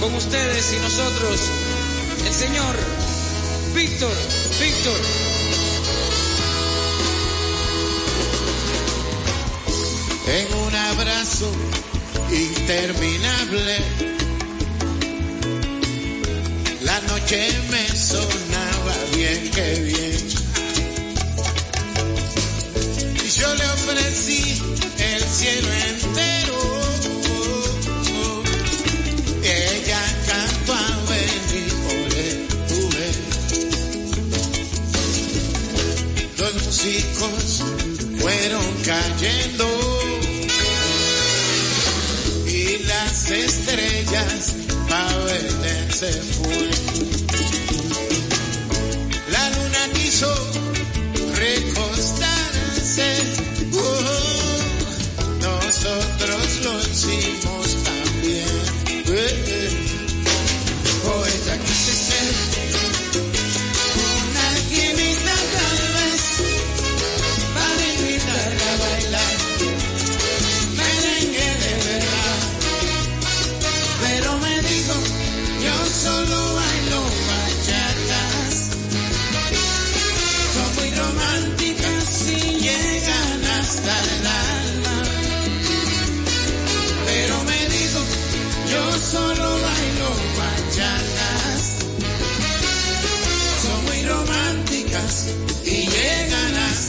con ustedes y nosotros, el señor Víctor, Víctor. En un abrazo interminable, la noche me sonaba bien que bien. Y yo le ofrecí el cielo entero. Músicos fueron cayendo. Y las estrellas pa' ver se fue. La luna quiso recostarse, uh, nosotros lo hicimos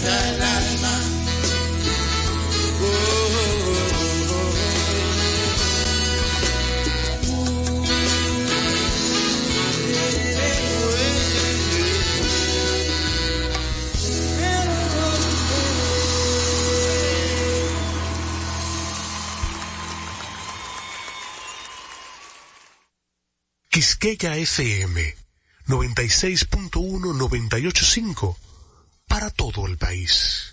hasta el alma. Oh, oh, oh, Quisqueya FM 96.1-98.5 para todo el país.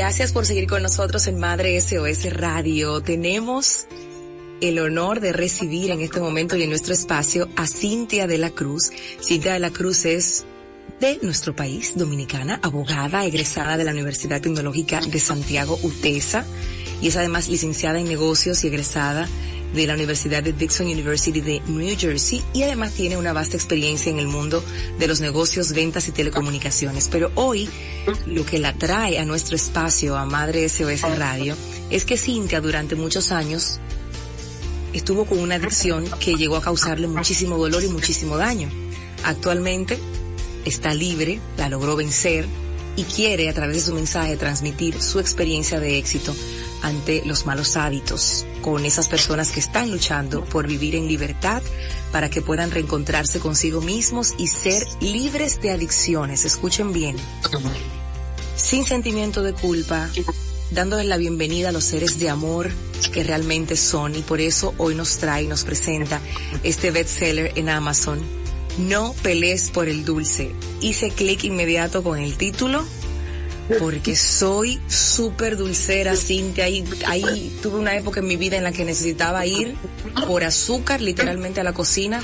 Gracias por seguir con nosotros en Madre SOS Radio. Tenemos el honor de recibir en este momento y en nuestro espacio a Cintia de la Cruz. Cintia de la Cruz es de nuestro país, dominicana, abogada, egresada de la Universidad Tecnológica de Santiago, UTESA, y es además licenciada en negocios y egresada de la Universidad de Dixon University de New Jersey y además tiene una vasta experiencia en el mundo de los negocios, ventas y telecomunicaciones. Pero hoy lo que la trae a nuestro espacio, a Madre SOS Radio, es que Cintia durante muchos años estuvo con una adicción que llegó a causarle muchísimo dolor y muchísimo daño. Actualmente está libre, la logró vencer y quiere a través de su mensaje transmitir su experiencia de éxito ante los malos hábitos con esas personas que están luchando por vivir en libertad para que puedan reencontrarse consigo mismos y ser libres de adicciones. Escuchen bien. Sin sentimiento de culpa, dándoles la bienvenida a los seres de amor que realmente son y por eso hoy nos trae y nos presenta este bestseller en Amazon. No pelees por el dulce. Hice clic inmediato con el título porque soy súper dulcera, Cintia. Ahí, ahí tuve una época en mi vida en la que necesitaba ir por azúcar literalmente a la cocina,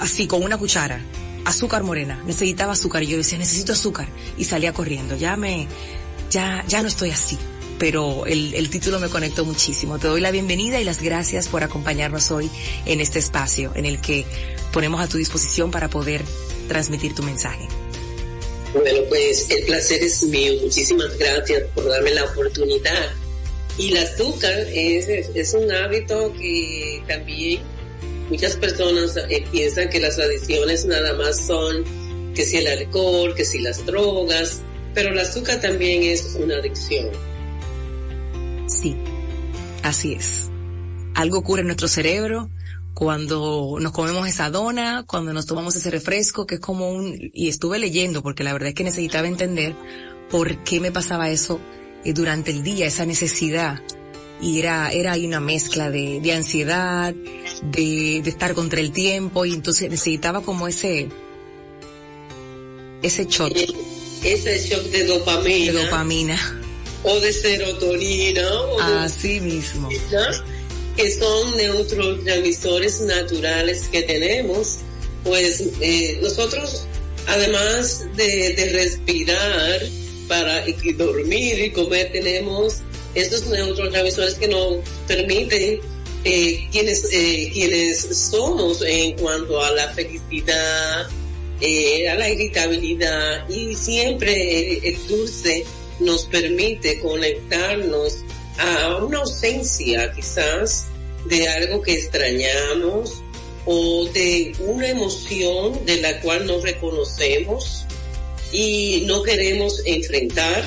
así con una cuchara. Azúcar morena, necesitaba azúcar. Y yo decía, necesito azúcar. Y salía corriendo. Ya me, ya, ya no estoy así. Pero el, el título me conectó muchísimo. Te doy la bienvenida y las gracias por acompañarnos hoy en este espacio en el que ponemos a tu disposición para poder transmitir tu mensaje. Bueno, pues el placer es mío. Muchísimas gracias por darme la oportunidad. Y el azúcar es, es, un hábito que también muchas personas eh, piensan que las adicciones nada más son que si el alcohol, que si las drogas, pero el azúcar también es una adicción. Sí, así es. Algo ocurre en nuestro cerebro cuando nos comemos esa dona, cuando nos tomamos ese refresco, que es como un, y estuve leyendo porque la verdad es que necesitaba entender por qué me pasaba eso eh, durante el día, esa necesidad. Y era, era ahí una mezcla de, de ansiedad, de, de estar contra el tiempo, y entonces necesitaba como ese, ese shot. Ese shock de dopamina. De dopamina. O de serotonina. Así mismo que son neurotransmisores naturales que tenemos, pues eh, nosotros, además de, respirar para dormir y comer, tenemos estos neurotransmisores que nos permiten eh, quienes, eh, quienes somos en cuanto a la felicidad, a la irritabilidad y siempre el dulce nos permite conectarnos a una ausencia quizás de algo que extrañamos o de una emoción de la cual no reconocemos y no queremos enfrentar,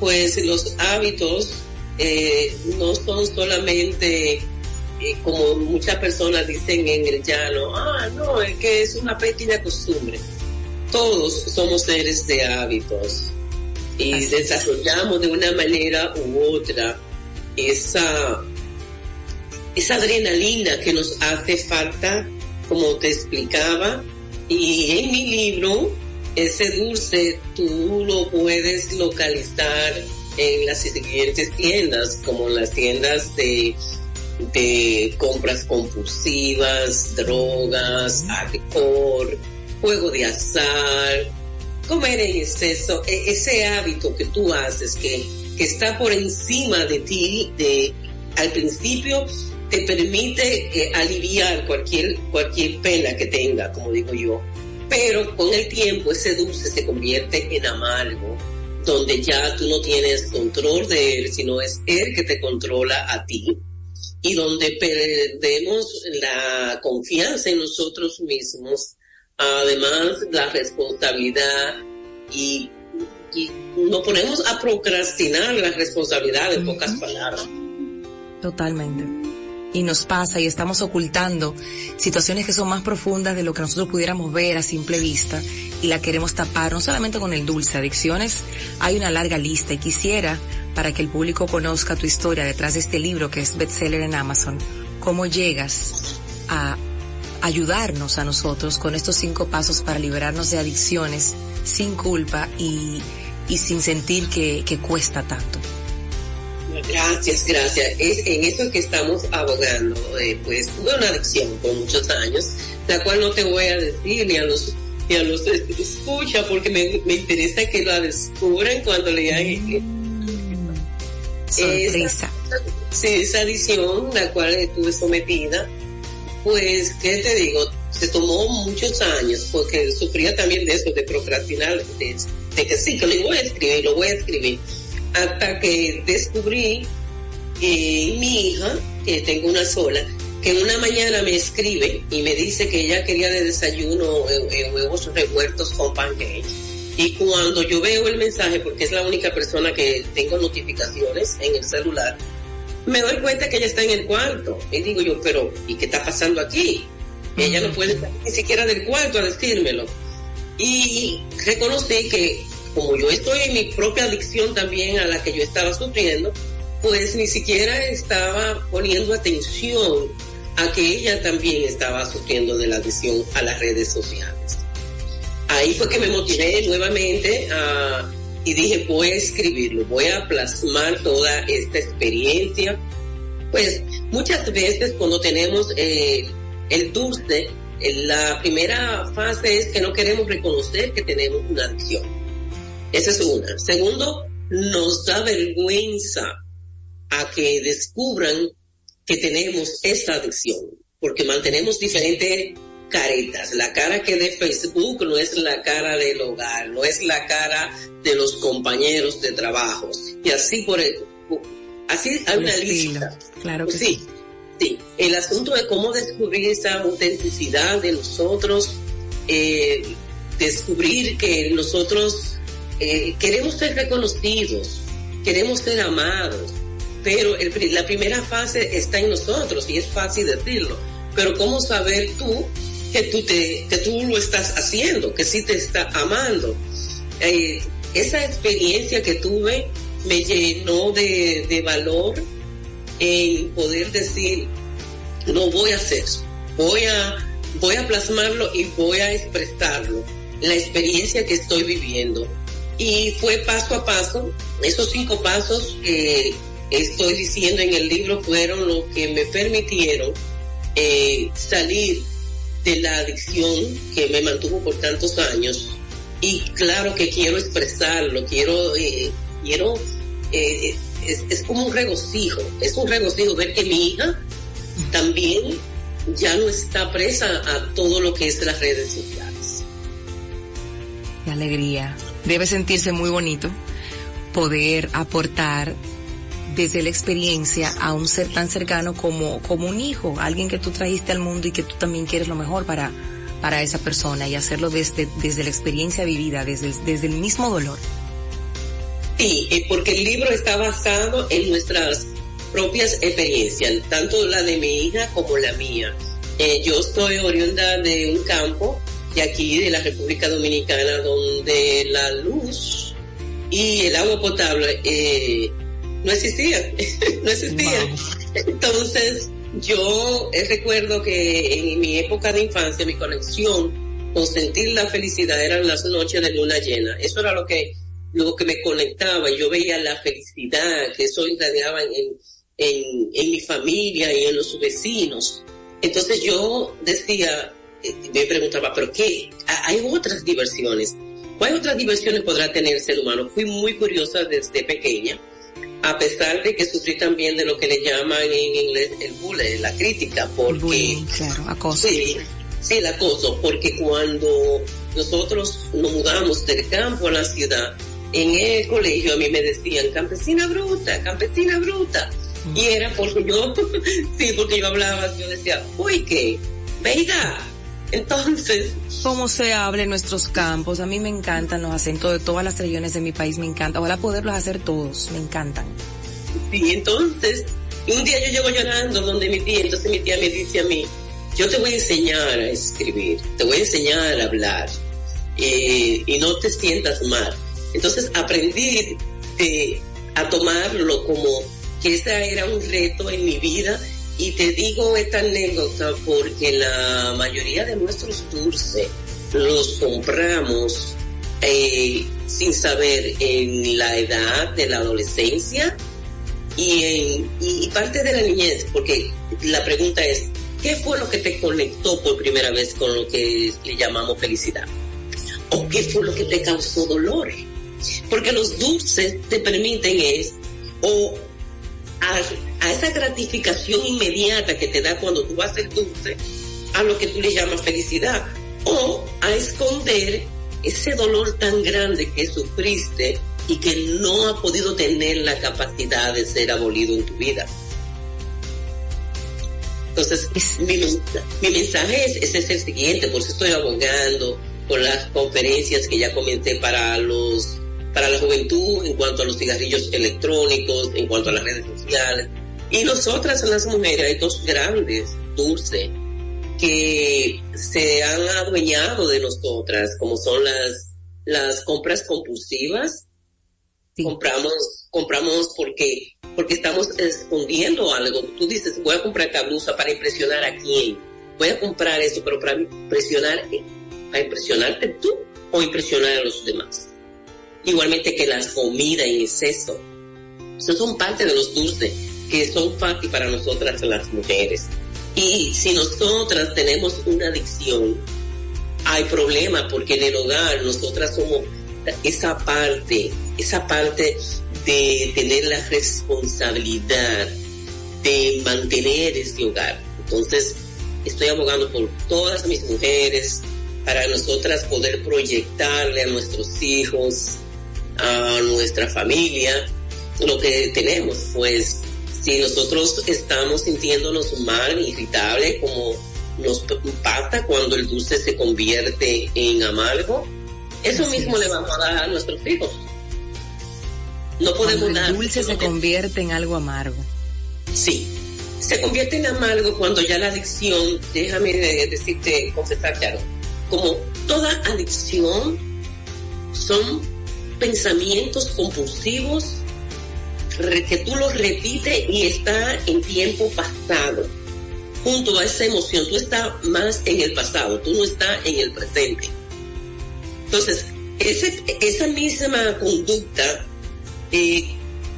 pues los hábitos eh, no son solamente eh, como muchas personas dicen en el llano, ah, no, es que es una pequeña costumbre. Todos somos seres de hábitos y desarrollamos de una manera u otra esa, esa adrenalina que nos hace falta, como te explicaba. Y en mi libro, ese dulce tú lo puedes localizar en las siguientes tiendas, como las tiendas de, de compras compulsivas, drogas, alcohol, juego de azar, comer en exceso, e, ese hábito que tú haces que que está por encima de ti, de al principio te permite eh, aliviar cualquier, cualquier pena que tenga, como digo yo. Pero con el tiempo ese dulce se convierte en amargo, donde ya tú no tienes control de él, sino es él que te controla a ti. Y donde perdemos la confianza en nosotros mismos, además la responsabilidad y y nos ponemos a procrastinar la responsabilidad en pocas palabras. Totalmente. Y nos pasa y estamos ocultando situaciones que son más profundas de lo que nosotros pudiéramos ver a simple vista y la queremos tapar, no solamente con el dulce, adicciones, hay una larga lista y quisiera, para que el público conozca tu historia detrás de este libro que es bestseller en Amazon, cómo llegas a ayudarnos a nosotros con estos cinco pasos para liberarnos de adicciones sin culpa y, y sin sentir que, que cuesta tanto. Gracias, gracias. Es en eso que estamos abogando. Eh, pues tuve una adicción por muchos años, la cual no te voy a decir ni a los ni a los escucha porque me, me interesa que lo descubran cuando lean. Mm, sorpresa. sí, esa adicción, la cual estuve sometida, pues, ¿qué te digo? Se tomó muchos años porque sufría también de eso, de procrastinar, de, que sí, que lo voy a escribir, lo voy a escribir. Hasta que descubrí que mi hija, que tengo una sola, que una mañana me escribe y me dice que ella quería de desayuno eh, eh, huevos revueltos con pancakes. Y cuando yo veo el mensaje, porque es la única persona que tengo notificaciones en el celular, me doy cuenta que ella está en el cuarto. Y digo yo, pero ¿y qué está pasando aquí? Ella no puede salir ni siquiera del cuarto a decírmelo. Y reconocí que como yo estoy en mi propia adicción también a la que yo estaba sufriendo, pues ni siquiera estaba poniendo atención a que ella también estaba sufriendo de la adicción a las redes sociales. Ahí fue que me motivé nuevamente a y dije, voy a escribirlo, voy a plasmar toda esta experiencia. Pues muchas veces cuando tenemos eh, el dulce, la primera fase es que no queremos reconocer que tenemos una adicción. Esa es una. Segundo, nos da vergüenza a que descubran que tenemos esta adicción, porque mantenemos diferentes caretas. La cara que de Facebook no es la cara del hogar, no es la cara de los compañeros de trabajo. Y así por el, así hay una lista. Claro que sí. sí. El asunto de cómo descubrir esa autenticidad de nosotros, eh, descubrir que nosotros eh, queremos ser reconocidos, queremos ser amados, pero la primera fase está en nosotros y es fácil decirlo. Pero ¿cómo saber tú que tú, te, que tú lo estás haciendo, que sí te está amando? Eh, esa experiencia que tuve me llenó de, de valor en poder decir, lo voy a hacer, voy a, voy a plasmarlo y voy a expresarlo, la experiencia que estoy viviendo. Y fue paso a paso, esos cinco pasos que estoy diciendo en el libro fueron lo que me permitieron eh, salir de la adicción que me mantuvo por tantos años y claro que quiero expresarlo, quiero, eh, quiero, eh, es, es, como un regocijo, es un regocijo ver que mi hija también ya no está presa a todo lo que es las redes sociales. Qué alegría. Debe sentirse muy bonito poder aportar desde la experiencia a un ser tan cercano como, como un hijo, alguien que tú trajiste al mundo y que tú también quieres lo mejor para, para esa persona y hacerlo desde, desde la experiencia vivida, desde, desde el mismo dolor. Sí, porque el libro está basado en nuestras propias experiencias, tanto la de mi hija como la mía. Eh, yo soy oriunda de un campo de aquí, de la República Dominicana, donde la luz y el agua potable eh, no existía, no existía. Entonces, yo recuerdo que en mi época de infancia, mi conexión con sentir la felicidad eran las noches de luna llena. Eso era lo que, lo que me conectaba. Yo veía la felicidad que eso irradiaba en, en, en mi familia y en los vecinos. Entonces yo decía, eh, me preguntaba, ¿pero qué? Hay otras diversiones. ¿Cuáles otras diversiones podrá tener el ser humano? Fui muy curiosa desde pequeña a pesar de que sufrí también de lo que le llaman en inglés el bullying, la crítica, porque... claro, acoso. Sí, sí, el acoso, porque cuando nosotros nos mudamos del campo a la ciudad, en el colegio a mí me decían campesina bruta, campesina bruta. Y era porque yo, sí, porque yo hablaba, yo decía, uy, ¿qué? Venga, entonces. Cómo se habla en nuestros campos. A mí me encantan los acentos de todas las regiones de mi país. Me encanta. Ojalá poderlos hacer todos. Me encantan. Sí, entonces, un día yo llego llorando donde mi tía, entonces mi tía me dice a mí, yo te voy a enseñar a escribir, te voy a enseñar a hablar, eh, y no te sientas mal. Entonces aprendí a tomarlo como que ese era un reto en mi vida y te digo esta anécdota porque la mayoría de nuestros dulces los compramos eh, sin saber en la edad de la adolescencia y, en, y parte de la niñez, porque la pregunta es, ¿qué fue lo que te conectó por primera vez con lo que le llamamos felicidad? ¿O qué fue lo que te causó dolor? Porque los dulces te permiten es o a, esa gratificación inmediata que te da cuando tú haces dulce, a lo que tú le llamas felicidad, o a esconder ese dolor tan grande que sufriste y que no ha podido tener la capacidad de ser abolido en tu vida. Entonces, mi, mi mensaje es, es, el siguiente, por eso estoy abogando por las conferencias que ya comenté para los para la juventud en cuanto a los cigarrillos electrónicos, en cuanto a las redes sociales. Y nosotras, las mujeres, hay dos grandes, Dulce, que se han adueñado de nosotras, como son las, las compras compulsivas. Compramos, compramos porque, porque estamos escondiendo algo. Tú dices, voy a comprar esta blusa para impresionar a quién. Voy a comprar eso, pero para impresionar, para impresionarte tú o impresionar a los demás. Igualmente que la comida en exceso. Esos son parte de los dulces que son fáciles para nosotras las mujeres. Y si nosotras tenemos una adicción, hay problema porque en el hogar nosotras somos esa parte, esa parte de tener la responsabilidad de mantener ese hogar. Entonces, estoy abogando por todas mis mujeres para nosotras poder proyectarle a nuestros hijos, a nuestra familia, lo que tenemos. Pues si nosotros estamos sintiéndonos mal, irritable, como nos impacta cuando el dulce se convierte en amargo, eso mismo le vamos a dar a nuestros hijos. No podemos dar. El dulce se convierte en algo amargo. Sí, se convierte en amargo cuando ya la adicción, déjame decirte, confesar claro, como toda adicción son pensamientos compulsivos que tú los repites y está en tiempo pasado. Junto a esa emoción, tú estás más en el pasado, tú no estás en el presente. Entonces, esa misma conducta eh,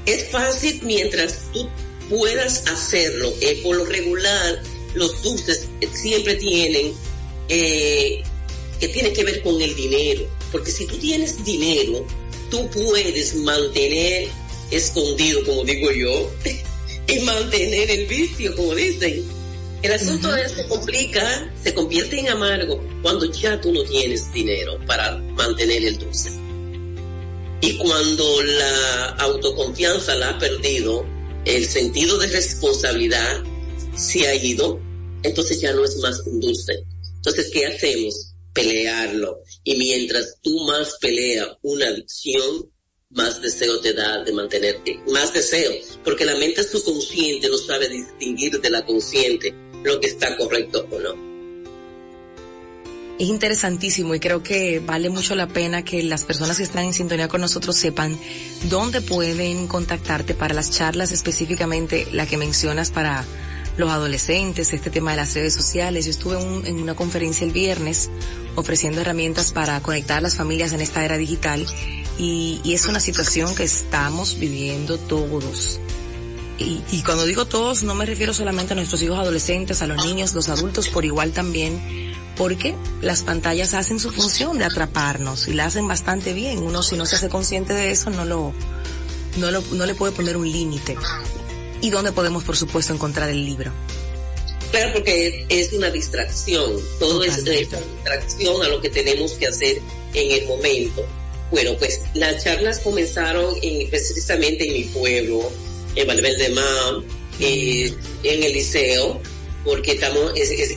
es fácil mientras tú puedas hacerlo. Eh, por lo regular, los dulces siempre tienen eh, que tiene que ver con el dinero. Porque si tú tienes dinero, tú puedes mantener escondido, como digo yo, y mantener el vicio, como dicen. El asunto se complica, se convierte en amargo cuando ya tú no tienes dinero para mantener el dulce. Y cuando la autoconfianza la ha perdido, el sentido de responsabilidad se ha ido, entonces ya no es más un dulce. Entonces, ¿qué hacemos? Pelearlo. Y mientras tú más peleas una adicción, más deseo te da de mantenerte, más deseo, porque la mente subconsciente no sabe distinguir de la consciente lo que está correcto o no. Es interesantísimo y creo que vale mucho la pena que las personas que están en sintonía con nosotros sepan dónde pueden contactarte para las charlas específicamente la que mencionas para los adolescentes, este tema de las redes sociales. Yo estuve en una conferencia el viernes ofreciendo herramientas para conectar a las familias en esta era digital y, es una situación que estamos viviendo todos. Y, cuando digo todos, no me refiero solamente a nuestros hijos adolescentes, a los niños, los adultos por igual también, porque las pantallas hacen su función de atraparnos y la hacen bastante bien. Uno si no se hace consciente de eso no lo, no lo, no le puede poner un límite. ¿Y dónde podemos, por supuesto, encontrar el libro? Claro, porque es una distracción. Todo es una distracción a lo que tenemos que hacer en el momento. Bueno, pues las charlas comenzaron en, precisamente en mi pueblo, en Valverde Mar, eh, en el liceo, porque estamos,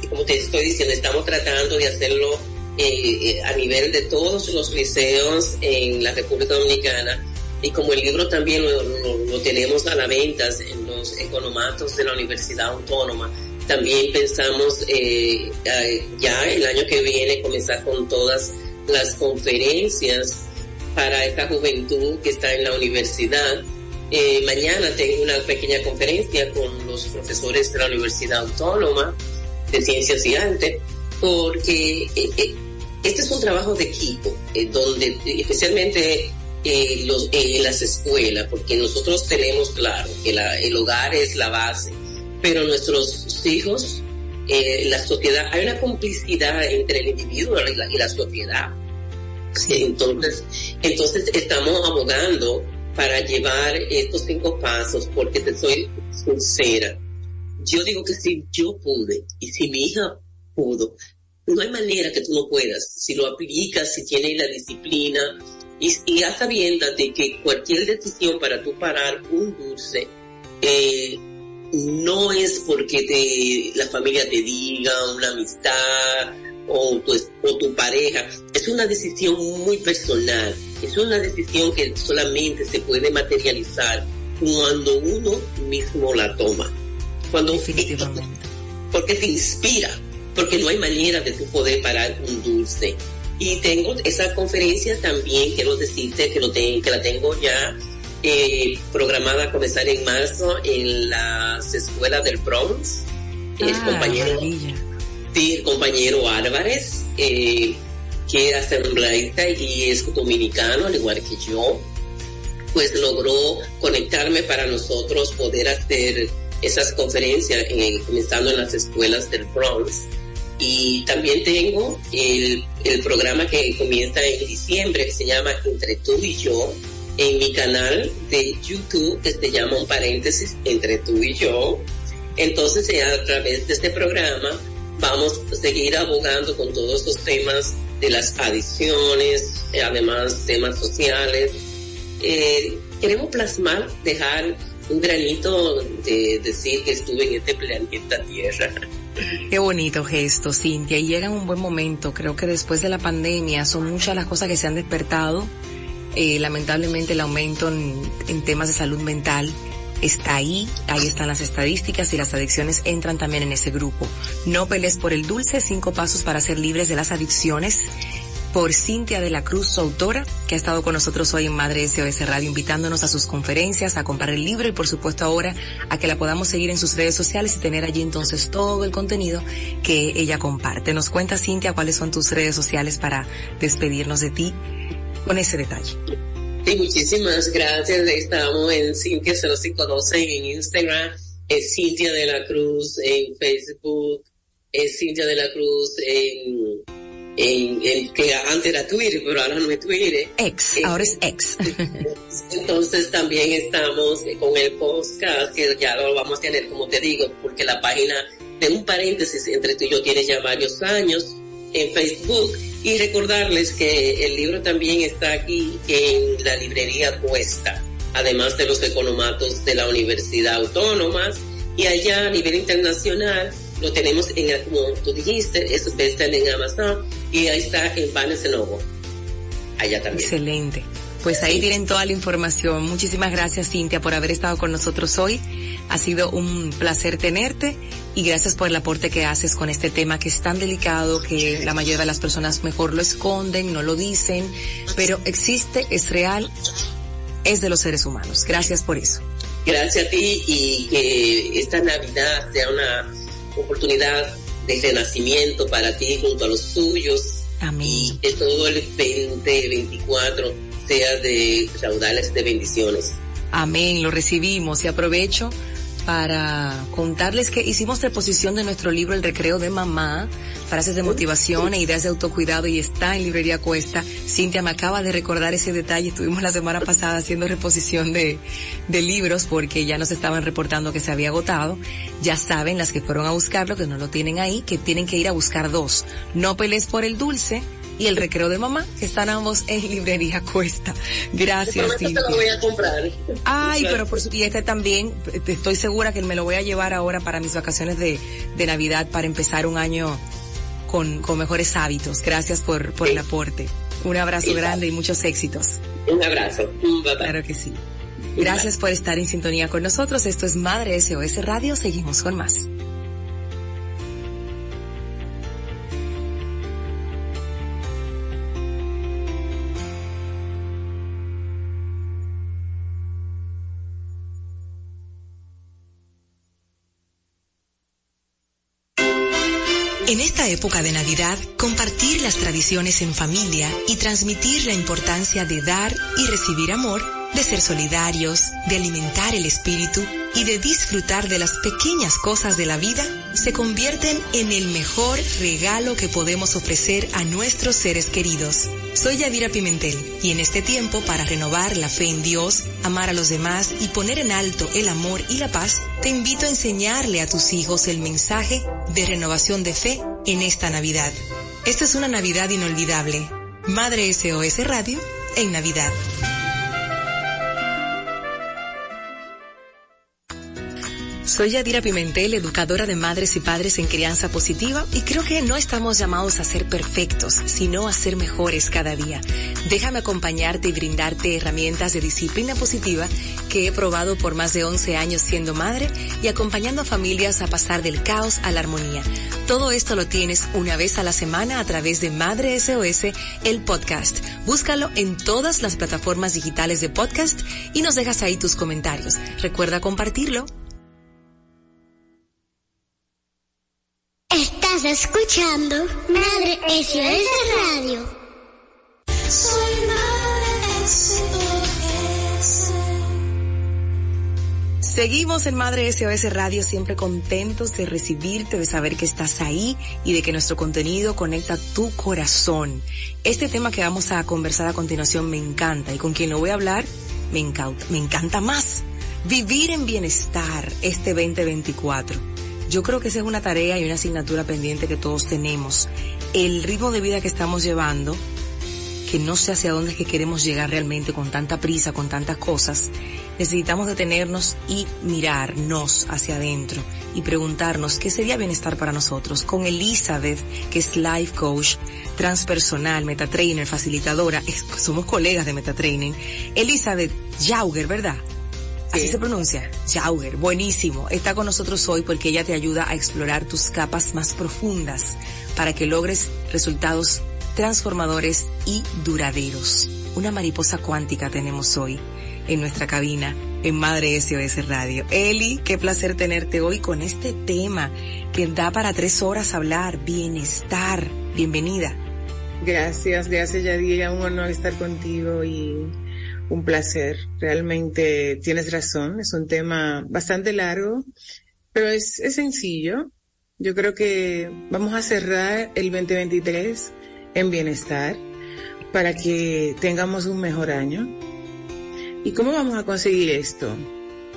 como te estoy diciendo, estamos tratando de hacerlo eh, eh, a nivel de todos los liceos en la República Dominicana. Y como el libro también lo, tenemos a la venta en los economatos de la Universidad Autónoma, también pensamos ya el año que viene comenzar con todas las conferencias para esta juventud que está en la universidad. Eh, mañana tengo una pequeña conferencia con los profesores de la Universidad Autónoma de Ciencias y Arte, porque eh, eh, este es un trabajo de equipo, donde especialmente en las escuelas, porque nosotros tenemos claro que el hogar es la base, pero nuestros hijos, la sociedad, hay una complicidad entre el individuo y la sociedad entonces, entonces estamos abogando para llevar estos cinco pasos porque te soy sincera. Yo digo que si yo pude y si mi hija pudo, no hay manera que tú no puedas. Si lo aplicas, si tienes la disciplina y, y hasta de que cualquier decisión para tú parar un dulce, eh, no es porque te, la familia te diga, una amistad, o tu, o tu pareja. Es una decisión muy personal, es una decisión que solamente se puede materializar cuando uno mismo la toma. Cuando, Definitivamente. Porque te inspira, porque no hay manera de tu poder parar un dulce. Y tengo esa conferencia también, quiero decirte que, lo que la tengo ya eh, programada a comenzar en marzo en las escuelas del Bronx. Ah, compañero, Sí, el compañero Álvarez, eh, que es asambleísta y es dominicano, al igual que yo, pues logró conectarme para nosotros poder hacer esas conferencias, eh, comenzando en las escuelas del Bronx. Y también tengo el, el programa que comienza en diciembre, que se llama Entre tú y yo, en mi canal de YouTube, que se llama un paréntesis, Entre tú y yo. Entonces, a través de este programa, vamos a seguir abogando con todos estos temas de las adicciones, además temas sociales. Eh, queremos plasmar, dejar un granito de decir que estuve en este planeta Tierra. Qué bonito gesto, Cintia. Y llega un buen momento. Creo que después de la pandemia son muchas las cosas que se han despertado. Eh, lamentablemente el aumento en, temas de salud mental está ahí, ahí están las estadísticas y las adicciones entran también en ese grupo. No pelees por el dulce, cinco pasos para ser libres de las adicciones por Cintia de la Cruz, su autora, que ha estado con nosotros hoy en Madre SOS Radio, invitándonos a sus conferencias, a comprar el libro y por supuesto ahora a que la podamos seguir en sus redes sociales y tener allí entonces todo el contenido que ella comparte. Nos cuenta Cintia cuáles son tus redes sociales para despedirnos de ti con ese detalle. Sí, muchísimas gracias. Estamos en Cintia, se los conocen en Instagram, es Cintia de la Cruz en Facebook, es Cintia de la Cruz en, en, que antes era Twitter, pero ahora no es Twitter. Ex, ahora es ex. Entonces también estamos con el podcast, que ya lo vamos a tener, como te digo, porque la página de un paréntesis entre tú y yo tiene ya varios años en Facebook y recordarles que el libro también está aquí en la librería Cuesta, además de los economatos de la Universidad Autónoma y allá a nivel internacional lo tenemos en, como tú dijiste, eso está en Amazon y ahí está en Barnes Noble. Allá también. Excelente. Pues ahí tienen toda la información. Muchísimas gracias Cintia por haber estado con nosotros hoy. Ha sido un placer tenerte y gracias por el aporte que haces con este tema que es tan delicado que la mayoría de las personas mejor lo esconden, no lo dicen, pero existe, es real, es de los seres humanos. Gracias por eso. Gracias a ti y que esta Navidad sea una oportunidad de renacimiento para ti junto a los tuyos. Amén. Y que todo el 2024 sea de raudales de bendiciones. Amén, lo recibimos y aprovecho para contarles que hicimos reposición de nuestro libro El Recreo de Mamá, frases de motivación e ideas de autocuidado y está en Librería Cuesta. Cintia me acaba de recordar ese detalle, estuvimos la semana pasada haciendo reposición de, de libros porque ya nos estaban reportando que se había agotado. Ya saben las que fueron a buscarlo, que no lo tienen ahí, que tienen que ir a buscar dos. No pelees por el dulce, y el recreo de mamá, que están ambos en librería Cuesta. Gracias, Cintia. Te lo voy a comprar. Ay, pero por su, y este también, estoy segura que me lo voy a llevar ahora para mis vacaciones de, de Navidad para empezar un año con, con mejores hábitos. Gracias por, por el aporte. Un abrazo Sí, grande y muchos éxitos. Un abrazo. Bye, bye. Claro que sí. Gracias por estar en sintonía con nosotros. Esto es Madre SOS Radio. Seguimos con más. En esta época de Navidad, compartir las tradiciones en familia y transmitir la importancia de dar y recibir amor, de ser solidarios, de alimentar el espíritu y de disfrutar de las pequeñas cosas de la vida, se convierten en el mejor regalo que podemos ofrecer a nuestros seres queridos. Soy Yadira Pimentel y en este tiempo para renovar la fe en Dios, amar a los demás y poner en alto el amor y la paz, te invito a enseñarle a tus hijos el mensaje de renovación de fe en esta Navidad. Esta es una Navidad inolvidable. Madre SOS Radio en Navidad. Soy Yadira Pimentel, educadora de madres y padres en crianza positiva y creo que no estamos llamados a ser perfectos, sino a ser mejores cada día. Déjame acompañarte y brindarte herramientas de disciplina positiva que he probado por más de 11 años siendo madre y acompañando a familias a pasar del caos a la armonía. Todo esto lo tienes una vez a la semana a través de Madre SOS, el podcast. Búscalo en todas las plataformas digitales de podcast y nos dejas ahí tus comentarios. Recuerda compartirlo. Escuchando Madre SOS Radio. Soy madre SOS. Seguimos en Madre SOS Radio siempre contentos de recibirte, de saber que estás ahí y de que nuestro contenido conecta tu corazón. Este tema que vamos a conversar a continuación me encanta y con quien lo voy a hablar me encanta, me encanta más. Vivir en bienestar este 2024. Yo creo que esa es una tarea y una asignatura pendiente que todos tenemos. El ritmo de vida que estamos llevando, que no sé hacia dónde es que queremos llegar realmente con tanta prisa, con tantas cosas, necesitamos detenernos y mirarnos hacia adentro y preguntarnos qué sería bienestar para nosotros. Con Elizabeth, que es life coach, transpersonal, metatrainer, facilitadora, somos colegas de metatraining. Elizabeth Jauger, ¿verdad? Así se pronuncia, Jauger, buenísimo. Está con nosotros hoy porque ella te ayuda a explorar tus capas más profundas para que logres resultados transformadores y duraderos. Una mariposa cuántica tenemos hoy en nuestra cabina en Madre SOS Radio. Eli, qué placer tenerte hoy con este tema que da para tres horas hablar, bienestar. Bienvenida. Gracias, gracias Yadira, un honor estar contigo y un placer. Realmente tienes razón, es un tema bastante largo, pero es, es sencillo. Yo creo que vamos a cerrar el 2023 en bienestar para que tengamos un mejor año. ¿Y cómo vamos a conseguir esto?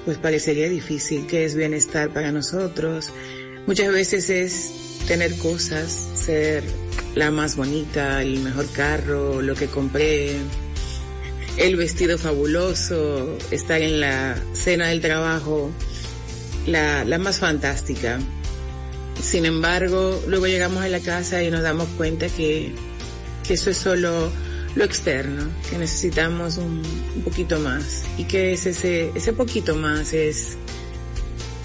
Pues parecería difícil, que es bienestar para nosotros. Muchas veces es tener cosas, ser la más bonita, el mejor carro, lo que compré, el vestido fabuloso, estar en la cena del trabajo, la, la más fantástica. Sin embargo, luego llegamos a la casa y nos damos cuenta que, que eso es solo lo externo, que necesitamos un, poquito más y que es ese, ese poquito más es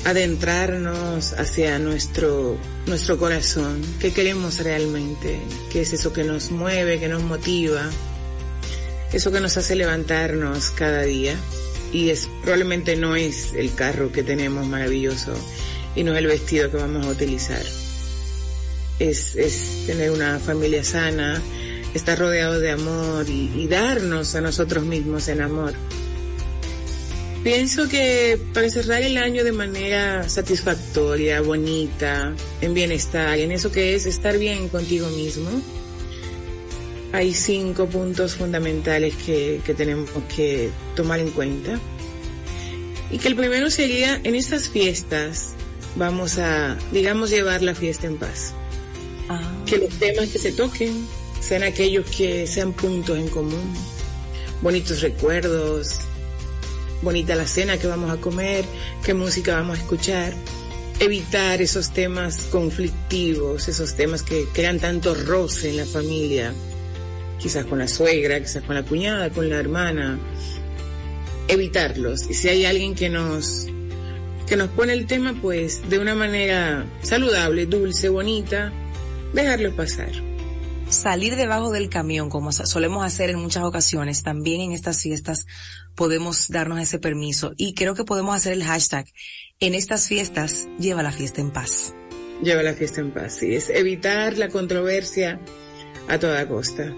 adentrarnos hacia nuestro, nuestro corazón, qué queremos realmente, qué es eso que nos mueve, que nos motiva, eso que nos hace levantarnos cada día. Y es, probablemente no es el carro que tenemos maravilloso y no es el vestido que vamos a utilizar. Es, es tener una familia sana, estar rodeado de amor y, darnos a nosotros mismos en amor. Pienso que para cerrar el año de manera satisfactoria, bonita, en bienestar, en eso que es estar bien contigo mismo, hay cinco puntos fundamentales que, que tenemos que tomar en cuenta. Y que el primero sería, en estas fiestas, vamos a, digamos, llevar la fiesta en paz. Que los temas que se toquen sean aquellos que sean puntos en común, bonitos recuerdos, bonita la cena que vamos a comer, qué música vamos a escuchar, evitar esos temas conflictivos, esos temas que crean tanto roce en la familia, quizás con la suegra, quizás con la cuñada, con la hermana, evitarlos. Y si hay alguien que nos que nos pone el tema, pues de una manera saludable, dulce, bonita, dejarlo pasar. salir debajo del camión, como solemos hacer en muchas ocasiones, también en estas fiestas podemos darnos ese permiso. Y creo que podemos hacer el hashtag, en estas fiestas, lleva la fiesta en paz. Lleva la fiesta en paz, sí, es evitar la controversia a toda costa.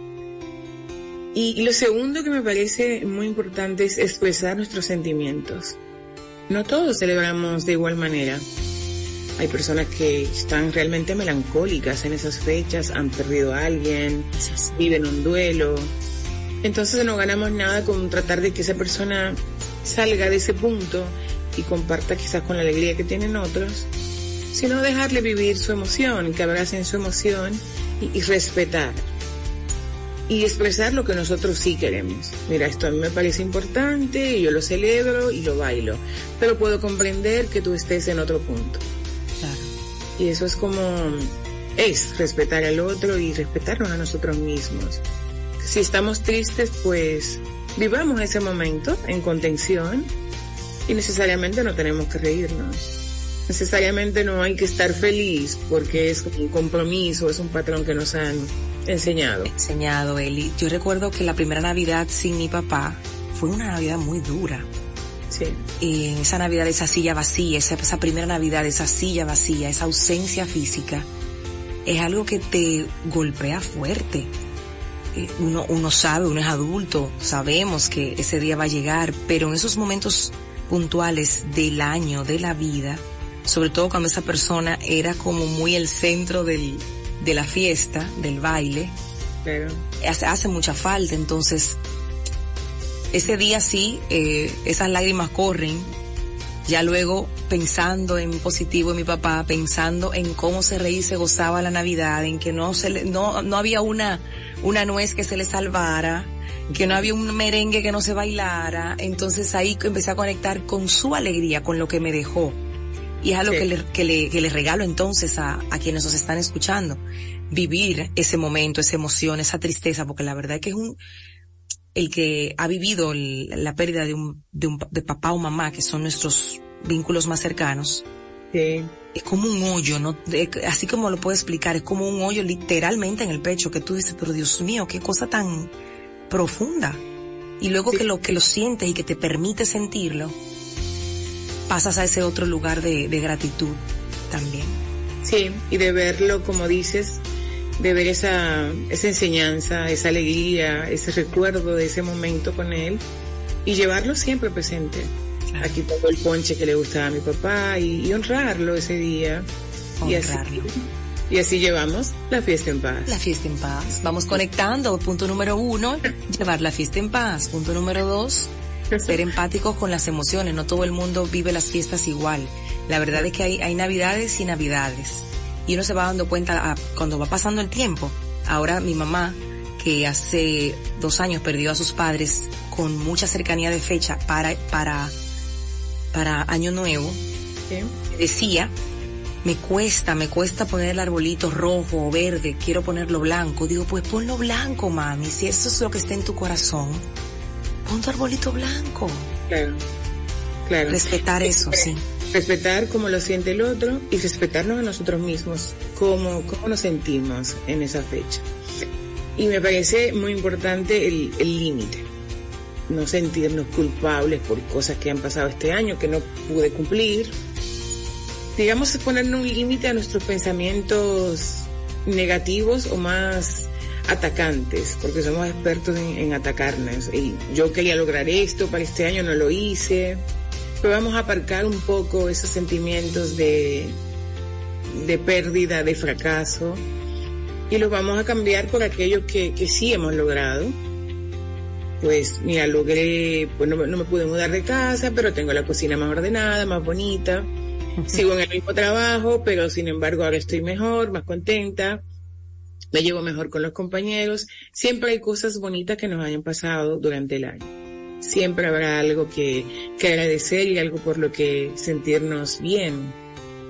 Y, lo segundo que me parece muy importante es expresar nuestros sentimientos. No todos celebramos de igual manera. Hay personas que están realmente melancólicas en esas fechas, han perdido a alguien, viven un duelo. Entonces no ganamos nada con tratar de que esa persona salga de ese punto y comparta quizás con la alegría que tienen otros, sino dejarle vivir su emoción, que abracen su emoción y, y respetar. Y expresar lo que nosotros sí queremos. Mira, esto a mí me parece importante, yo lo celebro y lo bailo, pero puedo comprender que tú estés en otro punto. Claro. Y eso es como, es respetar al otro y respetarnos a nosotros mismos. Si estamos tristes, pues vivamos ese momento en contención y necesariamente no tenemos que reírnos. Necesariamente no hay que estar feliz porque es un compromiso, es un patrón que nos han enseñado. Enseñado, Eli. Yo recuerdo que la primera Navidad sin mi papá fue una Navidad muy dura. Sí. Eh, esa Navidad, esa silla vacía, esa, esa primera Navidad, esa silla vacía, esa ausencia física, es algo que te golpea fuerte. eh, uno, uno sabe, uno es adulto, sabemos que ese día va a llegar, pero en esos momentos puntuales del año, de la vida, sobre todo cuando esa persona era como muy el centro del, de la fiesta, del baile, Pero, hace, hace mucha falta, entonces ese día sí, eh, esas lágrimas corren, ya luego pensando en positivo en mi papá, pensando en cómo se reía y se gozaba la Navidad, en que no se le, no, no había una, una nuez que se le salvara, que no había un merengue que no se bailara, entonces ahí empecé a conectar con su alegría, con lo que me dejó. Y es algo Sí. que, le, que, le, que le regalo entonces a, a quienes nos están escuchando. Vivir ese momento, esa emoción, esa tristeza, porque la verdad es que es un, el que ha vivido el- la pérdida de un, de un, de papá o mamá, que son nuestros vínculos más cercanos, sí, es como un hoyo, ¿no? Así como lo puedo explicar, es como un hoyo literalmente en el pecho, que tú dices, pero Dios mío, qué cosa tan profunda. Y luego Sí. que lo, que lo sientes y que te permite sentirlo, pasas a ese otro lugar de, de gratitud también. sí, y de verlo, como dices, de ver esa, esa enseñanza, esa alegría, ese recuerdo de ese momento con él y llevarlo siempre presente. Aquí pongo el ponche que le gustaba a mi papá y, y honrarlo ese día. Y así, Honrarlo. y así llevamos la fiesta en paz. La fiesta en paz. Vamos conectando. Punto número uno, llevar la fiesta en paz. Punto número dos, ser empáticos con las emociones. No todo el mundo vive las fiestas igual. La verdad es que hay, hay navidades y navidades. Y uno se va dando cuenta ah, cuando va pasando el tiempo. Ahora mi mamá, que hace dos años perdió a sus padres con mucha cercanía de fecha para, para, para Año Nuevo, Sí. decía, me cuesta, me cuesta poner el arbolito rojo o verde, quiero ponerlo blanco. Digo, pues ponlo blanco, mami, si eso es lo que está en tu corazón, pon tu arbolito blanco. Claro, claro. Respetar eso, sí. Respetar cómo lo siente el otro y respetarnos a nosotros mismos, cómo, cómo nos sentimos en esa fecha. Y me parece muy importante el el límite. No sentirnos culpables por cosas que han pasado este año que no pude cumplir. Digamos, ponernos un límite a nuestros pensamientos negativos o más atacantes, porque somos expertos en, en atacarnos. Y yo quería lograr esto para este año, no lo hice. Pero vamos a aparcar un poco esos sentimientos de, de pérdida, de fracaso, y los vamos a cambiar por aquello que, que sí hemos logrado. Pues mira, logré, pues no, no me pude mudar de casa, pero tengo la cocina más ordenada, más bonita. Sigo en el mismo trabajo, pero sin embargo ahora estoy mejor, más contenta. Me llevo mejor con los compañeros. Siempre hay cosas bonitas que nos hayan pasado durante el año. Siempre habrá algo que, que agradecer y algo por lo que sentirnos bien.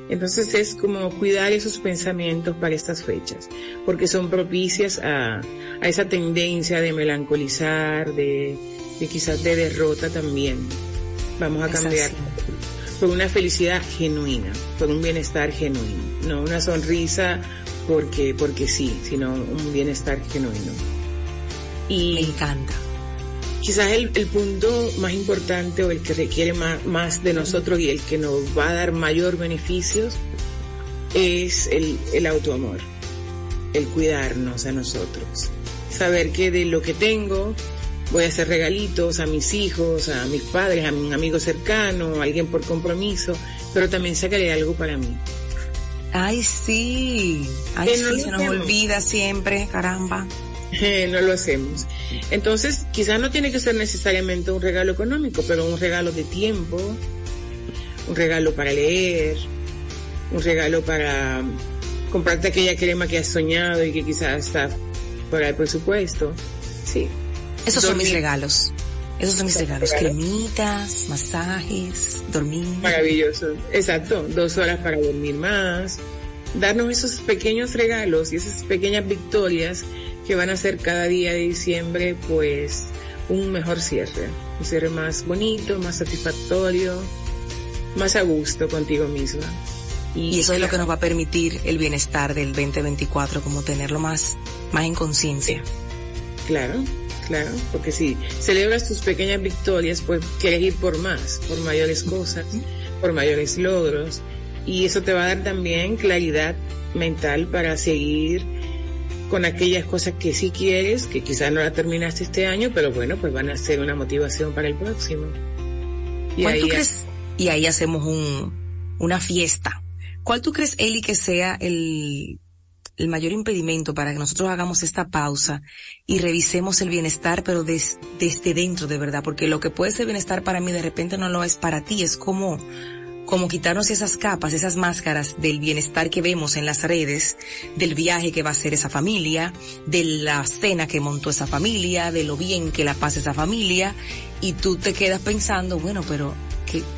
Entonces es como cuidar esos pensamientos para estas fechas, porque son propicias a, a esa tendencia de melancolizar, de, de quizás de derrota también. Vamos a Es cambiar así. por una felicidad genuina, por un bienestar genuino, no una sonrisa porque, porque sí, sino un bienestar genuino. Me Y encanta. quizás el, el punto más importante o el que requiere más, más de nosotros y el que nos va a dar mayor beneficios es el, el autoamor, el cuidarnos a nosotros. Saber que de lo que tengo voy a hacer regalitos a mis hijos, a mis padres, a un amigo cercano, a alguien por compromiso, pero también sacaré algo para mí. Ay, sí. Ay, Que no sí, lo se nos hacemos. olvida siempre, caramba. Eh, no lo hacemos. Entonces, quizás no tiene que ser necesariamente un regalo económico, pero un regalo de tiempo, un regalo para leer, un regalo para comprarte aquella crema que has soñado y que quizás está fuera de presupuesto. Sí. Esos son mis regalos. Esos son mis regalos. Cremitas, masajes, dormir. Maravilloso. Exacto. Dos horas para dormir más. Darnos esos pequeños regalos y esas pequeñas victorias que van a hacer cada día de diciembre, pues, un mejor cierre. Un cierre más bonito, más satisfactorio, más a gusto contigo misma. Y eso es lo que nos va a permitir el bienestar del 2024, como tenerlo más, más en conciencia. Claro, claro, porque si celebras tus pequeñas victorias, pues quieres ir por más, por mayores cosas, por mayores logros, y eso te va a dar también claridad mental para seguir con aquellas cosas que sí quieres, que quizás no la terminaste este año, pero bueno, pues van a ser una motivación para el próximo. Y ahí, crees? Y ahí hacemos un, una fiesta. ¿Cuál tú crees, Eli, que sea el, el mayor impedimento para que nosotros hagamos esta pausa y revisemos el bienestar, pero desde dentro de verdad? Porque lo que puede ser bienestar para mí de repente no lo es para ti. Es como, como quitarnos esas capas, esas máscaras del bienestar que vemos en las redes, del viaje que va a hacer esa familia, de la cena que montó esa familia, de lo bien que la pasa esa familia, y tú te quedas pensando, bueno, pero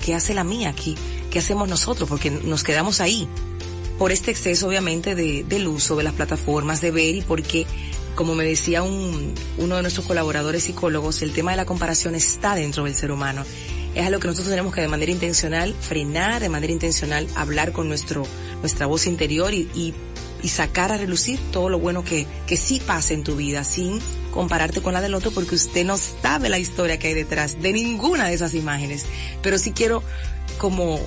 ¿qué, hace la mía aquí? ¿Qué hacemos nosotros? Porque nos quedamos ahí por este exceso obviamente de, del uso de las plataformas, de ver y porque como me decía un, uno de nuestros colaboradores psicólogos, el tema de la comparación está dentro del ser humano es algo que nosotros tenemos que de manera intencional frenar, de manera intencional hablar con nuestro, nuestra voz interior y, y, sacar a relucir todo lo bueno que, que sí pasa en tu vida sin compararte con la del otro porque usted no sabe la historia que hay detrás de ninguna de esas imágenes. Pero sí quiero como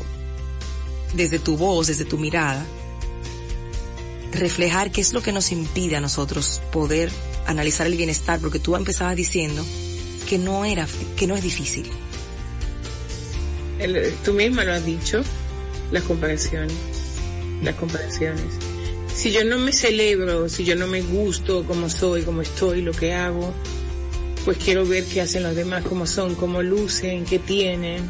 desde tu voz, desde tu mirada, reflejar qué es lo que nos impide a nosotros poder analizar el bienestar, porque tú empezabas diciendo que no era, que no es difícil tú misma lo has dicho, las comparaciones, las comparaciones. Si yo no me celebro, si yo no me gusto como soy, como estoy, lo que hago, pues quiero ver qué hacen los demás, cómo son, cómo lucen, qué tienen,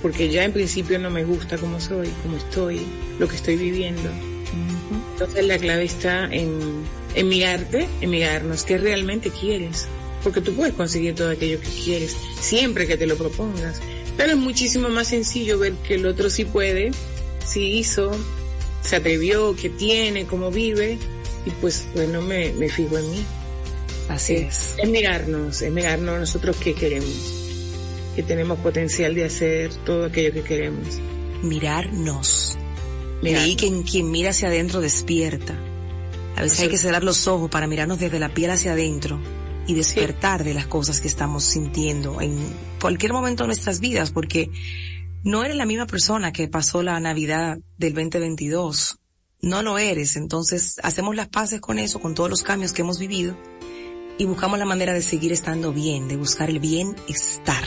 porque ya en principio no me gusta cómo soy, cómo estoy, lo que estoy viviendo. Entonces la clave está en, en mirarte, en mirarnos, qué realmente quieres, porque tú puedes conseguir todo aquello que quieres, siempre que te lo propongas. Pero es muchísimo más sencillo ver que el otro sí puede, sí hizo, se atrevió, que tiene, cómo vive, y pues bueno, me, me fijo en mí. Así es. Es mirarnos, es mirarnos nosotros qué queremos, que tenemos potencial de hacer todo aquello que queremos. Mirarnos. Leí que quien mira hacia adentro despierta. A veces hay que cerrar los ojos para mirarnos desde la piel hacia adentro y despertar de las cosas que estamos sintiendo en cualquier momento de nuestras vidas, porque no eres la misma persona que pasó la Navidad del 2022. No lo eres. Entonces hacemos las paces con eso, con todos los cambios que hemos vivido y buscamos la manera de seguir estando bien, de buscar el bienestar.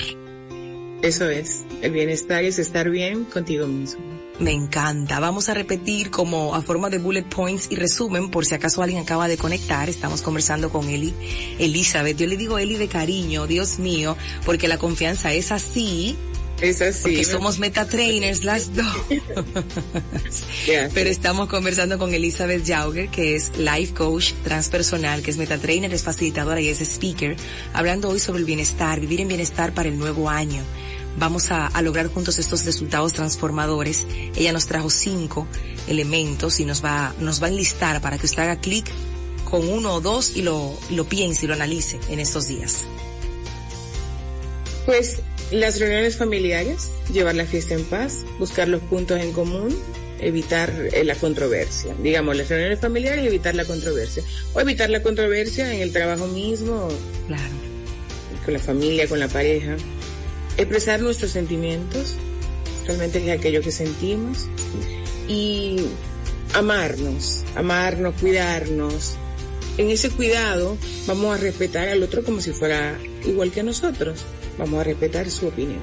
Eso es. El bienestar es estar bien contigo mismo. Me encanta. Vamos a repetir como a forma de bullet points y resumen por si acaso alguien acaba de conectar. Estamos conversando con Eli, Elizabeth. Yo le digo Eli de cariño, Dios mío, porque la confianza es así. Es así. Porque somos meta trainers las dos. Pero estamos conversando con Elizabeth Jauger, que es life coach transpersonal, que es meta trainer, es facilitadora y es speaker, hablando hoy sobre el bienestar, vivir en bienestar para el nuevo año vamos a, lograr juntos estos resultados transformadores. Ella nos trajo cinco elementos y nos va, nos va a enlistar para que usted haga clic con uno o dos y lo, lo piense y lo analice en estos días. Pues las reuniones familiares, llevar la fiesta en paz, buscar los puntos en común, evitar eh, la controversia. Digamos, las reuniones familiares, evitar la controversia. O evitar la controversia en el trabajo mismo. Claro. Con la familia, con la pareja expresar nuestros sentimientos, realmente es aquello que sentimos, y amarnos, amarnos, cuidarnos. En ese cuidado vamos a respetar al otro como si fuera igual que nosotros, vamos a respetar su opinión.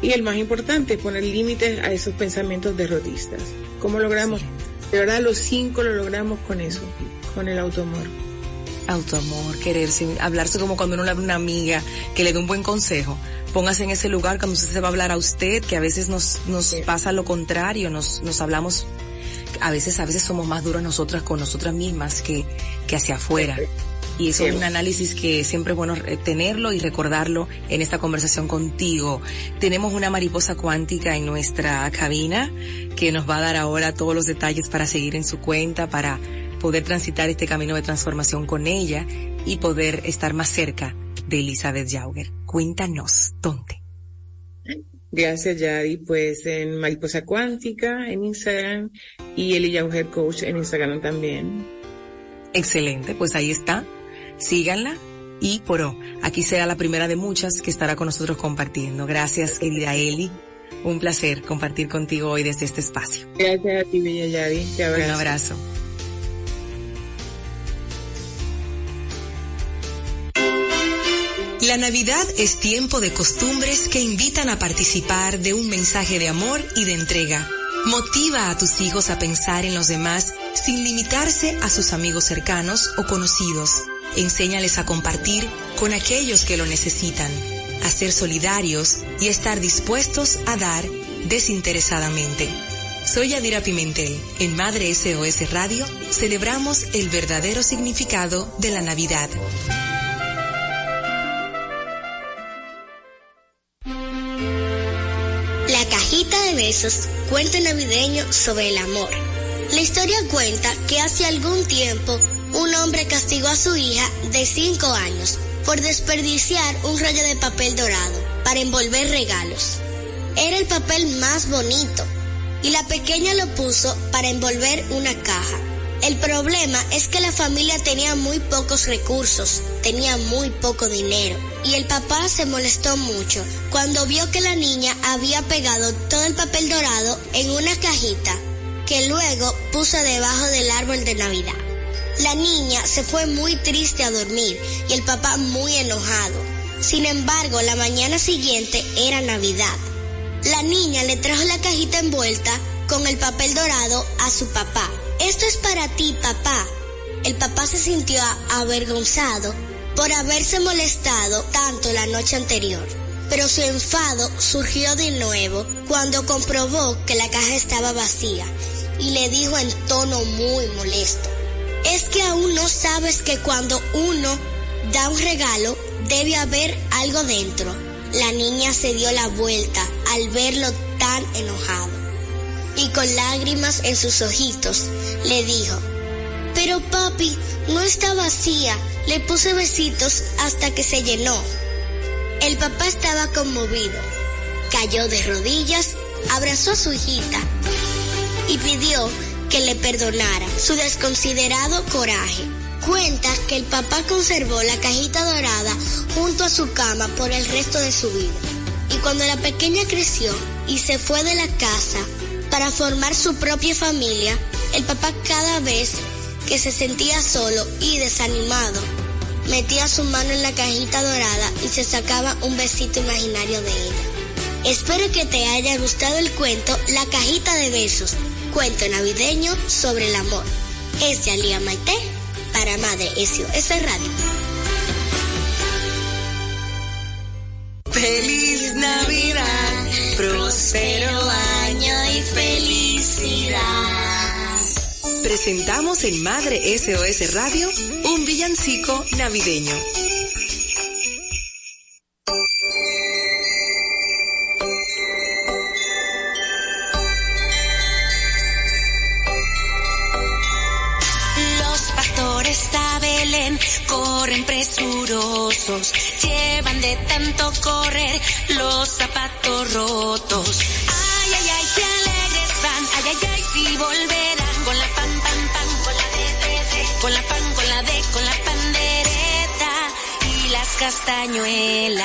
Y el más importante es poner límites a esos pensamientos derrotistas. ¿Cómo logramos? De verdad, los cinco lo logramos con eso, con el autoamor. Autoamor, quererse, hablarse como cuando uno le habla a una amiga que le dé un buen consejo póngase en ese lugar cuando usted se va a hablar a usted, que a veces nos, nos pasa lo contrario, nos, nos hablamos, a veces, a veces somos más duras nosotras con nosotras mismas que, que hacia afuera. Y eso es un análisis que siempre es bueno tenerlo y recordarlo en esta conversación contigo. Tenemos una mariposa cuántica en nuestra cabina que nos va a dar ahora todos los detalles para seguir en su cuenta, para poder transitar este camino de transformación con ella y poder estar más cerca de Elizabeth Jauger. Cuéntanos, ¿dónde? Gracias, Yadi. Pues en Mariposa Cuántica, en Instagram, y Eli Jauger Coach en Instagram también. Excelente, pues ahí está. Síganla. Y por aquí será la primera de muchas que estará con nosotros compartiendo. Gracias, Elia Eli. Un placer compartir contigo hoy desde este espacio. Gracias a ti, Bella Yadi. Un abrazo. La Navidad es tiempo de costumbres que invitan a participar de un mensaje de amor y de entrega. Motiva a tus hijos a pensar en los demás sin limitarse a sus amigos cercanos o conocidos. Enséñales a compartir con aquellos que lo necesitan, a ser solidarios y estar dispuestos a dar desinteresadamente. Soy Yadira Pimentel. En Madre SOS Radio celebramos el verdadero significado de la Navidad. Cuento navideño sobre el amor. La historia cuenta que hace algún tiempo un hombre castigó a su hija de 5 años por desperdiciar un rollo de papel dorado para envolver regalos. Era el papel más bonito y la pequeña lo puso para envolver una caja. El problema es que la familia tenía muy pocos recursos, tenía muy poco dinero y el papá se molestó mucho cuando vio que la niña había pegado todo el papel dorado en una cajita que luego puso debajo del árbol de Navidad. La niña se fue muy triste a dormir y el papá muy enojado. Sin embargo, la mañana siguiente era Navidad. La niña le trajo la cajita envuelta con el papel dorado a su papá esto es para ti, papá. El papá se sintió avergonzado por haberse molestado tanto la noche anterior. Pero su enfado surgió de nuevo cuando comprobó que la caja estaba vacía y le dijo en tono muy molesto, es que aún no sabes que cuando uno da un regalo debe haber algo dentro. La niña se dio la vuelta al verlo tan enojado y con lágrimas en sus ojitos le dijo, pero papi, no está vacía, le puse besitos hasta que se llenó. El papá estaba conmovido, cayó de rodillas, abrazó a su hijita y pidió que le perdonara su desconsiderado coraje. Cuenta que el papá conservó la cajita dorada junto a su cama por el resto de su vida. Y cuando la pequeña creció y se fue de la casa, para formar su propia familia, el papá cada vez que se sentía solo y desanimado, metía su mano en la cajita dorada y se sacaba un besito imaginario de ella. Espero que te haya gustado el cuento La cajita de besos, cuento navideño sobre el amor. Es Yalia Maite para Madre SOS Radio. Feliz Navidad, próspero año y felicidad. Presentamos en Madre SOS Radio un villancico navideño. Corren presurosos de tanto correr los zapatos rotos. Ay, ay, ay, qué alegres van, ay, ay, ay, si volverán con la pan, pan, pan, con la de, con la pan, con la de, con la pandereta y las castañuelas.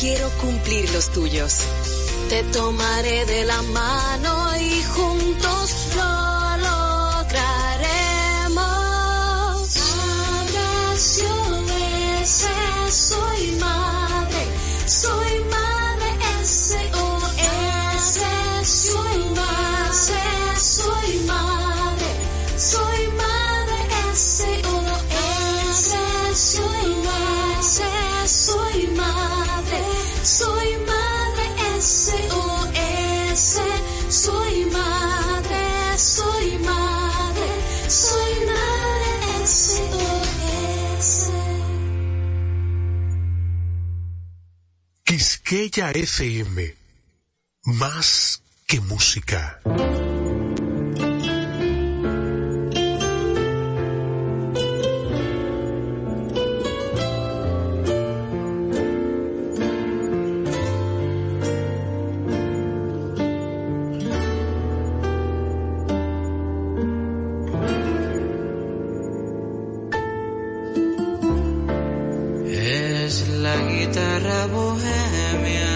quiero cumplir los tuyos. Te tomaré de la mano y juntos Melodía FM. Más que música. es la guitarra bohemia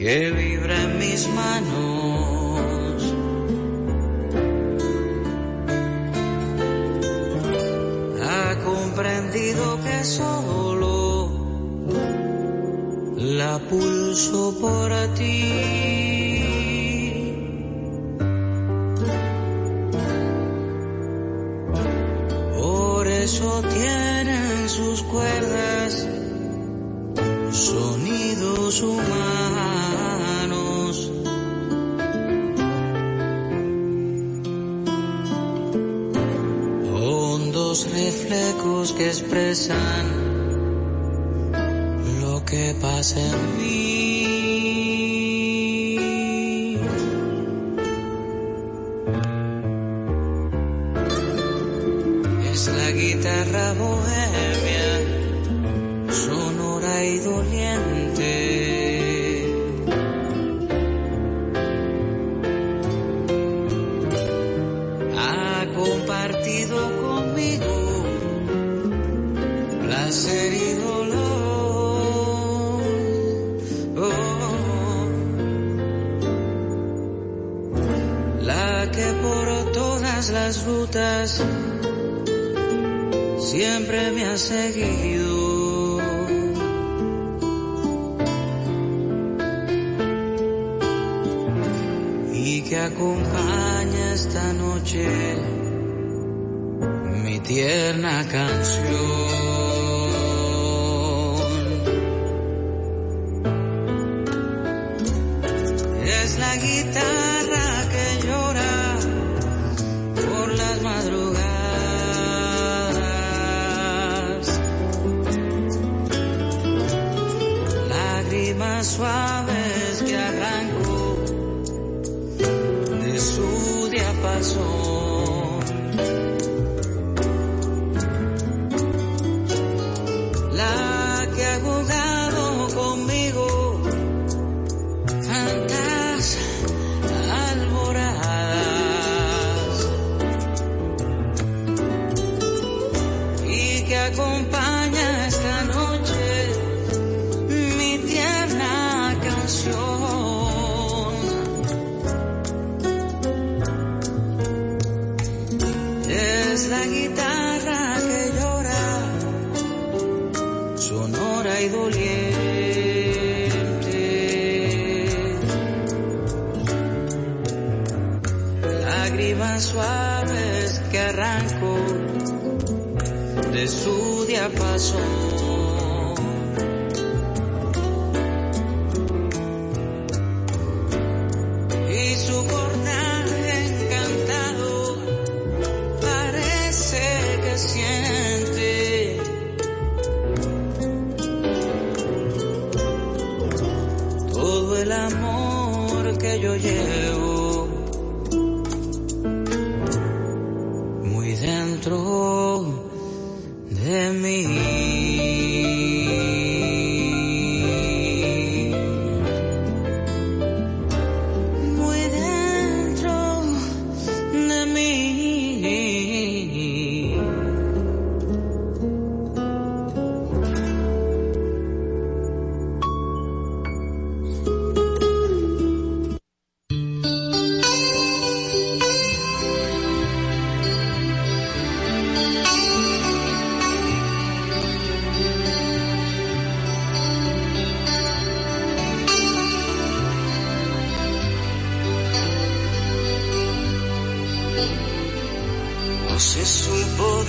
que vibra en mis manos. Ha comprendido que solo la pulso por ti.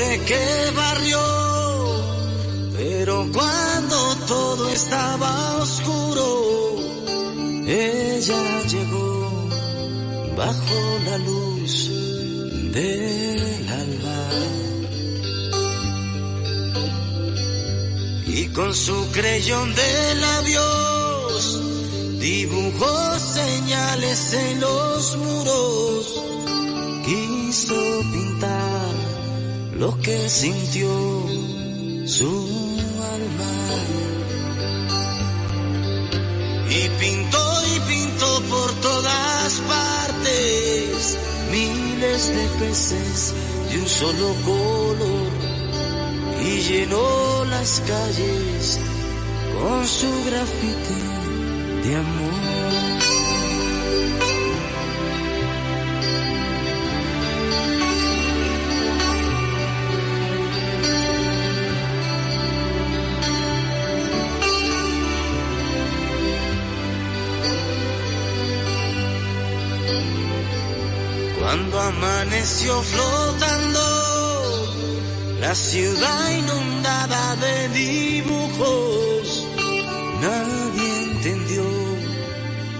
De qué barrio, pero cuando todo estaba oscuro, ella llegó bajo la luz del alba. Y con su creyón de labios dibujó señales en los muros quiso pintar lo que sintió su alma. Y pintó y pintó por todas partes miles de peces de un solo color y llenó las calles con su grafiti de amor. Amaneció flotando, la ciudad inundada de dibujos, nadie entendió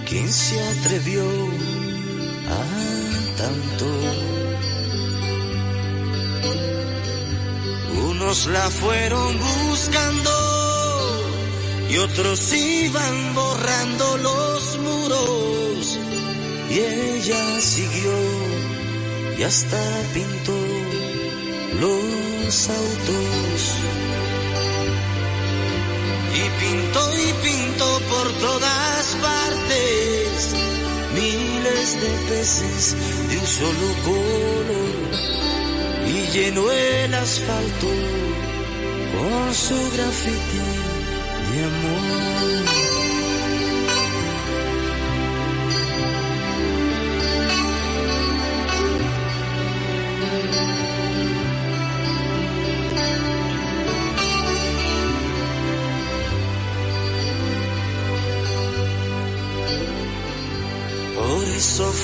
quién se atrevió a tanto. Unos la fueron buscando y otros iban borrando los muros y ella siguió y hasta pintó los autos. Y pintó y pintó por todas partes miles de peces de un solo color y llenó el asfalto con su grafiti de amor.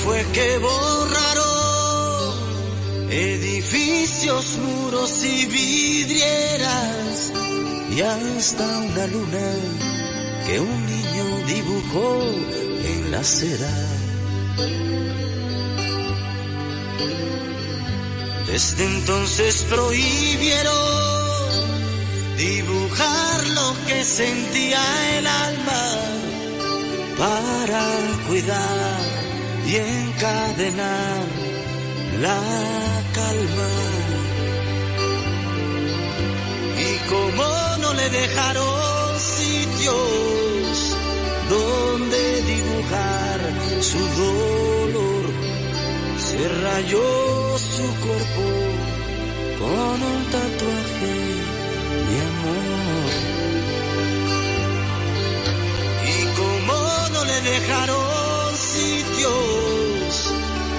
Fue que borraron edificios, muros y vidrieras y hasta una luna que un niño dibujó en la acera. Desde entonces prohibieron dibujar lo que sentía el alma para cuidar y encadenar la calma. Y como no le dejaron sitios donde dibujar su dolor, se rayó su cuerpo con un tatuaje de amor. Y como no le dejaron sitios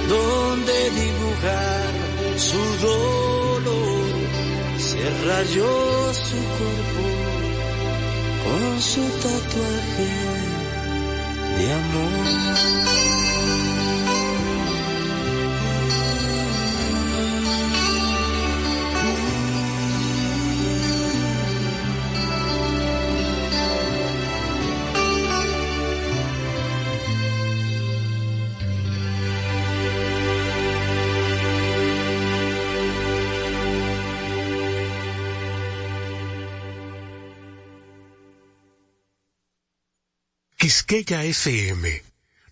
donde dibujar su dolor, se rayó su cuerpo con su tatuaje de amor. Quisqueya FM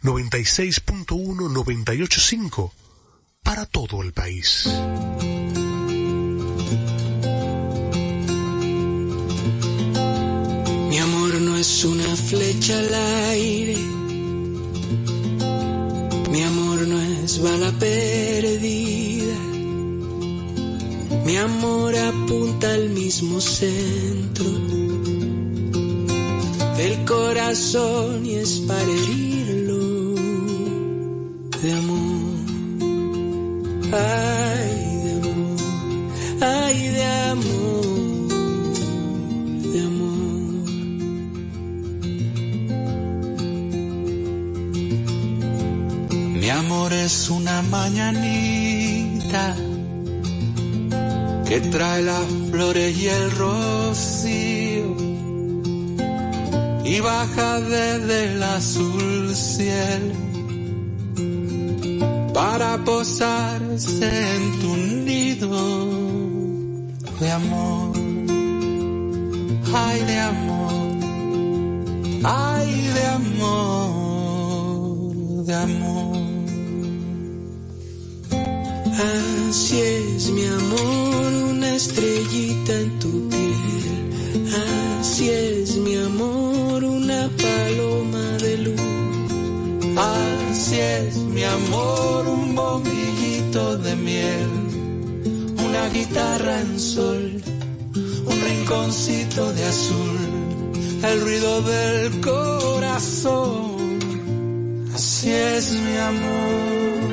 96.1-985 para todo el país. Mi amor no es una flecha al aire. Mi amor no es bala perdida. Mi amor apunta al mismo centro del corazón y es para herirlo de amor. Ay, de amor, ay, de amor, de amor. Mi amor es una mañanita que trae las flores y el rocío baja desde el azul cielo para posarse en tu nido de amor, ay de amor, ay de amor, de amor. Así es mi amor, una estrellita en tu piel. Así amor, un bombillito de miel, una guitarra en sol, un rinconcito de azul, el ruido del corazón. Así es mi amor.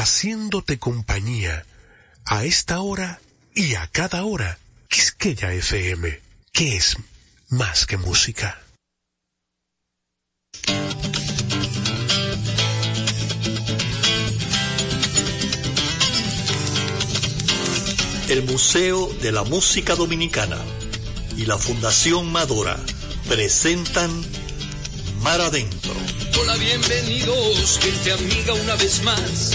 Haciéndote compañía a esta hora y a cada hora. Quisqueya FM, que es más que música. El Museo de la Música Dominicana y la Fundación Madora presentan Mar Adentro. Hola, bienvenidos, gente amiga una vez más.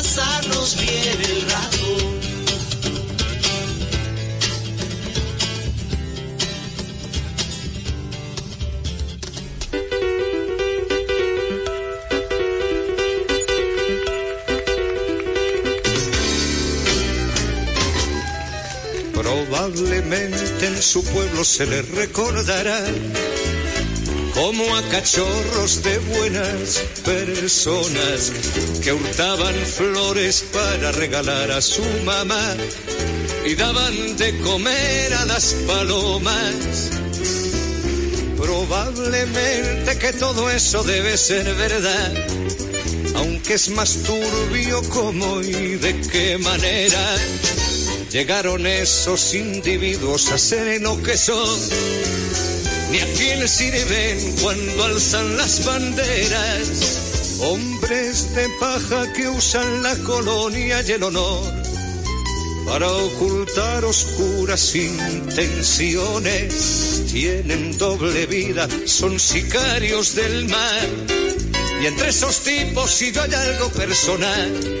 pasarnos bien el rato. Probablemente en su pueblo se le recordará como a cachorros de buenas personas que hurtaban flores para regalar a su mamá y daban de comer a las palomas. Probablemente que todo eso debe ser verdad, aunque es más turbio cómo y de qué manera llegaron esos individuos a ser lo que son ni a quién sirven cuando alzan las banderas. Hombres de paja que usan la colonia y el honor para ocultar oscuras intenciones. Tienen doble vida, son sicarios del mar. Y entre esos tipos si yo hay algo personal,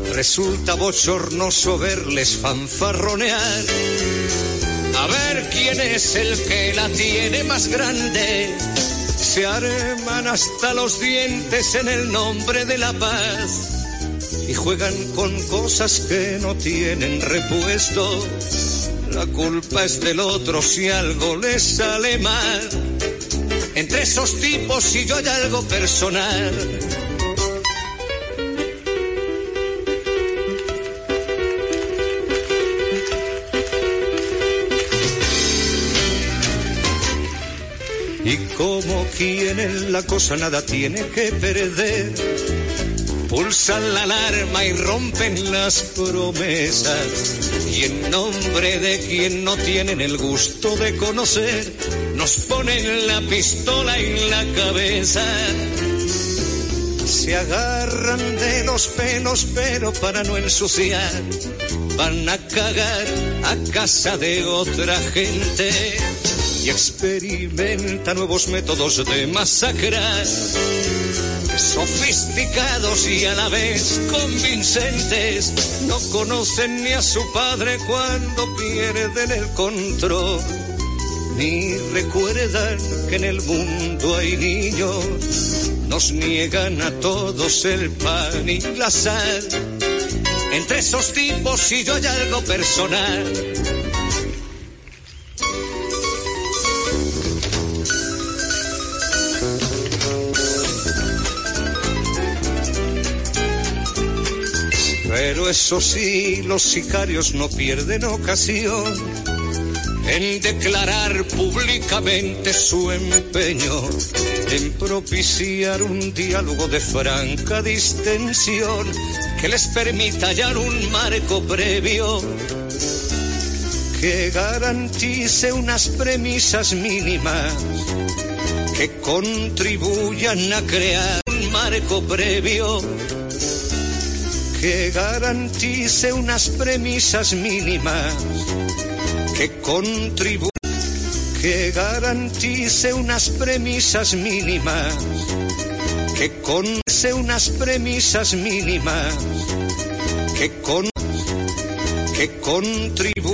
Resulta bochornoso verles fanfarronear. A ver quién es el que la tiene más grande. Se arman hasta los dientes en el nombre de la paz. Y juegan con cosas que no tienen repuesto. La culpa es del otro si algo les sale mal. Entre esos tipos si yo hay algo personal. Como quien en la cosa nada tiene que perder, pulsan la alarma y rompen las promesas. Y en nombre de quien no tienen el gusto de conocer, nos ponen la pistola en la cabeza. Se agarran de los pelos, pero para no ensuciar, van a cagar a casa de otra gente y experimenta nuevos métodos de masacrar, sofisticados y a la vez convincentes. No conocen ni a su padre cuando pierden el control, ni recuerdan que en el mundo hay niños. Nos niegan a todos el pan y la sal. Entre esos tipos si yo hay algo personal Pero eso sí, los sicarios no pierden ocasión en declarar públicamente su empeño en propiciar un diálogo de franca distensión que les permita hallar un marco previo que garantice unas premisas mínimas que contribuyan a crear un marco previo que garantice unas premisas mínimas que contribuyan que garantice unas premisas mínimas que conse unas premisas mínimas que con que contribuyan